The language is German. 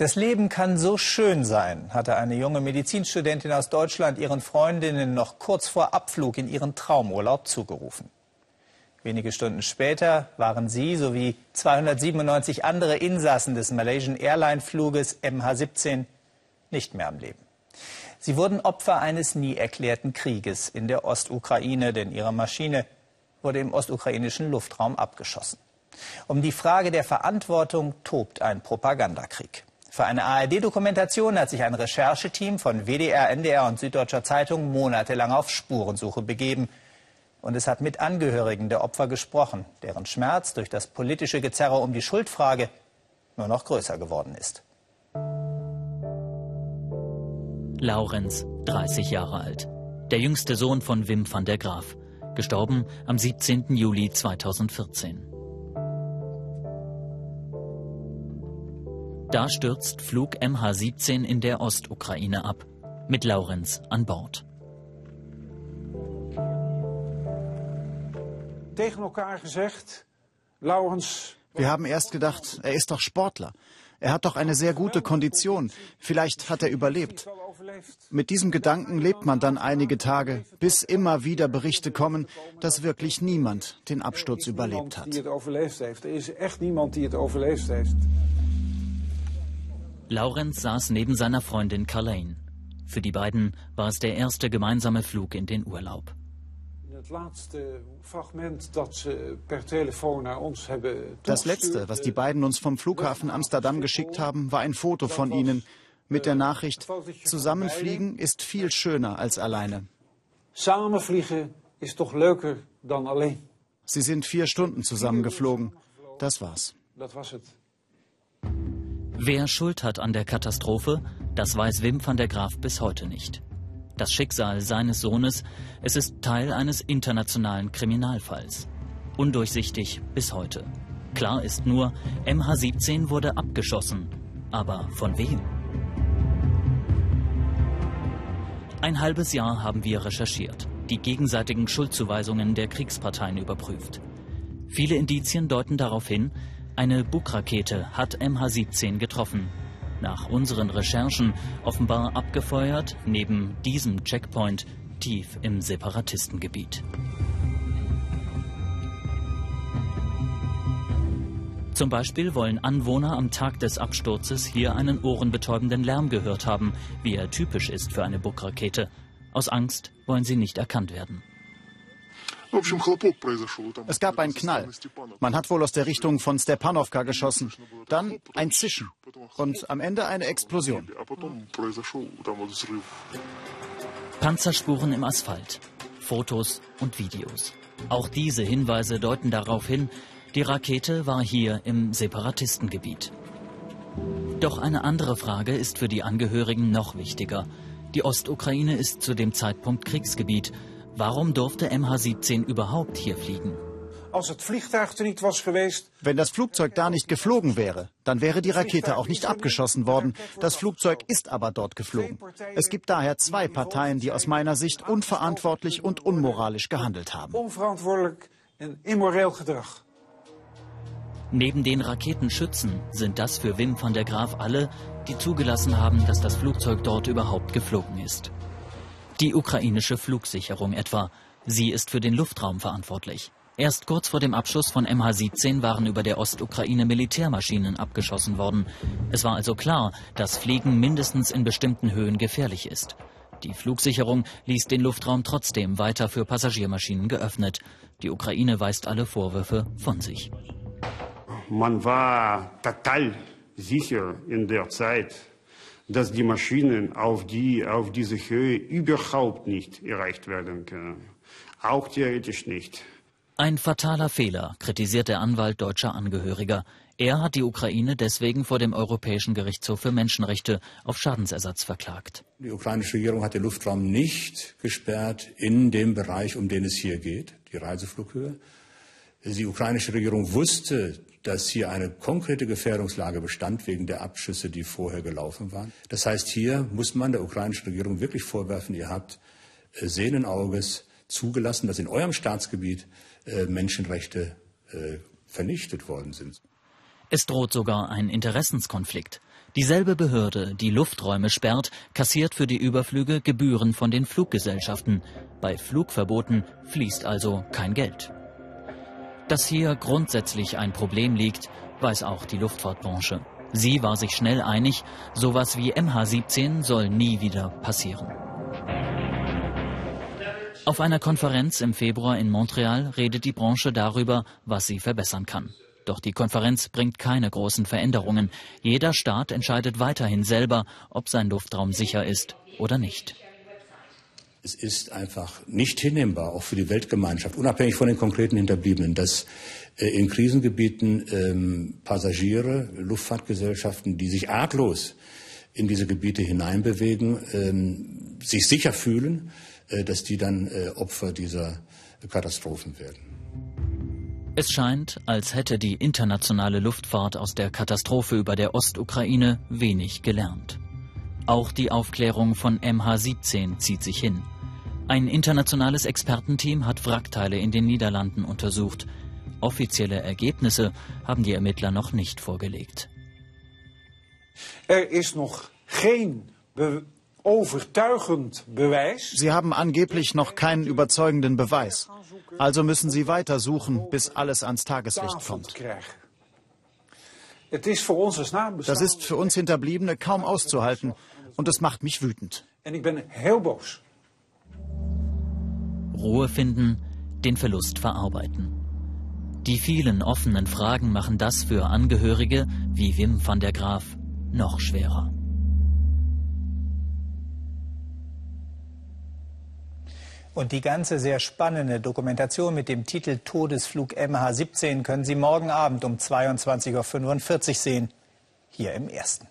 Das Leben kann so schön sein, hatte eine junge Medizinstudentin aus Deutschland ihren Freundinnen noch kurz vor Abflug in ihren Traumurlaub zugerufen. Wenige Stunden später waren sie sowie 297 andere Insassen des Malaysian Airline Fluges MH17 nicht mehr am Leben. Sie wurden Opfer eines nie erklärten Krieges in der Ostukraine, denn ihre Maschine wurde im ostukrainischen Luftraum abgeschossen. Um die Frage der Verantwortung tobt ein Propagandakrieg. Für eine ARD-Dokumentation hat sich ein Rechercheteam von WDR, NDR und Süddeutscher Zeitung monatelang auf Spurensuche begeben. Und es hat mit Angehörigen der Opfer gesprochen, deren Schmerz durch das politische Gezerre um die Schuldfrage nur noch größer geworden ist. Laurenz, 30 Jahre alt. Der jüngste Sohn von Wim van der Graaf. Gestorben am 17. Juli 2014. Da stürzt Flug MH17 in der Ostukraine ab, mit Laurenz an Bord. Wir haben erst gedacht, er ist doch Sportler. Er hat doch eine sehr gute Kondition. Vielleicht hat er überlebt. Mit diesem Gedanken lebt man dann einige Tage, bis immer wieder Berichte kommen, dass wirklich niemand den Absturz überlebt hat. Laurenz saß neben seiner Freundin Carlane. Für die beiden war es der erste gemeinsame Flug in den Urlaub. Das letzte, was die beiden uns vom Flughafen Amsterdam geschickt haben, war ein Foto von ihnen mit der Nachricht, zusammenfliegen ist viel schöner als alleine. Samenvliegen ist doch leuker dan alleen. Sie sind vier Stunden zusammengeflogen. Das war's. Wer Schuld hat an der Katastrophe, das weiß Wim van der Graaf bis heute nicht. Das Schicksal seines Sohnes, es ist Teil eines internationalen Kriminalfalls. Undurchsichtig bis heute. Klar ist nur, MH17 wurde abgeschossen. Aber von wem? Ein halbes Jahr haben wir recherchiert, die gegenseitigen Schuldzuweisungen der Kriegsparteien überprüft. Viele Indizien deuten darauf hin, eine Bug-Rakete hat MH17 getroffen. Nach unseren Recherchen offenbar abgefeuert neben diesem Checkpoint tief im Separatistengebiet. Zum Beispiel wollen Anwohner am Tag des Absturzes hier einen ohrenbetäubenden Lärm gehört haben, wie er typisch ist für eine Bug-Rakete. Aus Angst wollen sie nicht erkannt werden. Es gab einen Knall. Man hat wohl aus der Richtung von Stepanovka geschossen. Dann ein Zischen. Und am Ende eine Explosion. Panzerspuren im Asphalt. Fotos und Videos. Auch diese Hinweise deuten darauf hin, die Rakete war hier im Separatistengebiet. Doch eine andere Frage ist für die Angehörigen noch wichtiger. Die Ostukraine ist zu dem Zeitpunkt Kriegsgebiet Warum durfte MH17 überhaupt hier fliegen? Wenn das Flugzeug da nicht geflogen wäre, dann wäre die Rakete auch nicht abgeschossen worden. Das Flugzeug ist aber dort geflogen. Es gibt daher zwei Parteien, die aus meiner Sicht unverantwortlich und unmoralisch gehandelt haben. Neben den Raketenschützen sind das für Wim van der Graaf alle, die zugelassen haben, dass das Flugzeug dort überhaupt geflogen ist. Die ukrainische Flugsicherung etwa. Sie ist für den Luftraum verantwortlich. Erst kurz vor dem Abschuss von MH17 waren über der Ostukraine Militärmaschinen abgeschossen worden. Es war also klar, dass Fliegen mindestens in bestimmten Höhen gefährlich ist. Die Flugsicherung ließ den Luftraum trotzdem weiter für Passagiermaschinen geöffnet. Die Ukraine weist alle Vorwürfe von sich. Man war total sicher in der Zeit, dass die Maschinen auf, die, auf diese Höhe überhaupt nicht erreicht werden können. Auch theoretisch nicht. Ein fataler Fehler, kritisiert der Anwalt deutscher Angehöriger. Er hat die Ukraine deswegen vor dem Europäischen Gerichtshof für Menschenrechte auf Schadensersatz verklagt. Die ukrainische Regierung hat den Luftraum nicht gesperrt in dem Bereich, um den es hier geht, die Reiseflughöhe. Die ukrainische Regierung wusste, dass hier eine konkrete Gefährdungslage bestand wegen der Abschüsse, die vorher gelaufen waren. Das heißt, hier muss man der ukrainischen Regierung wirklich vorwerfen, ihr habt äh, sehenden Auges zugelassen, dass in eurem Staatsgebiet äh, Menschenrechte äh, vernichtet worden sind. Es droht sogar ein Interessenskonflikt. Dieselbe Behörde, die Lufträume sperrt, kassiert für die Überflüge Gebühren von den Fluggesellschaften. Bei Flugverboten fließt also kein Geld. Dass hier grundsätzlich ein Problem liegt, weiß auch die Luftfahrtbranche. Sie war sich schnell einig, sowas wie MH17 soll nie wieder passieren. Auf einer Konferenz im Februar in Montreal redet die Branche darüber, was sie verbessern kann. Doch die Konferenz bringt keine großen Veränderungen. Jeder Staat entscheidet weiterhin selber, ob sein Luftraum sicher ist oder nicht. Es ist einfach nicht hinnehmbar, auch für die Weltgemeinschaft, unabhängig von den konkreten Hinterbliebenen, dass äh, in Krisengebieten ähm, Passagiere, Luftfahrtgesellschaften, die sich arglos in diese Gebiete hineinbewegen, ähm, sich sicher fühlen, äh, dass die dann äh, Opfer dieser Katastrophen werden. Es scheint, als hätte die internationale Luftfahrt aus der Katastrophe über der Ostukraine wenig gelernt. Auch die Aufklärung von MH17 zieht sich hin. Ein internationales Expertenteam hat Wrackteile in den Niederlanden untersucht. Offizielle Ergebnisse haben die Ermittler noch nicht vorgelegt. Er ist noch geen overtuigend Beweis. Sie haben angeblich noch keinen überzeugenden Beweis. Also müssen Sie weiter suchen, bis alles ans Tageslicht kommt. Das ist für uns Hinterbliebene kaum auszuhalten und es macht mich wütend. Ruhe finden, den Verlust verarbeiten. Die vielen offenen Fragen machen das für Angehörige wie Wim van der Graaf noch schwerer. Und die ganze sehr spannende Dokumentation mit dem Titel Todesflug MH17 können Sie morgen Abend um 22.45 Uhr sehen, hier im Ersten.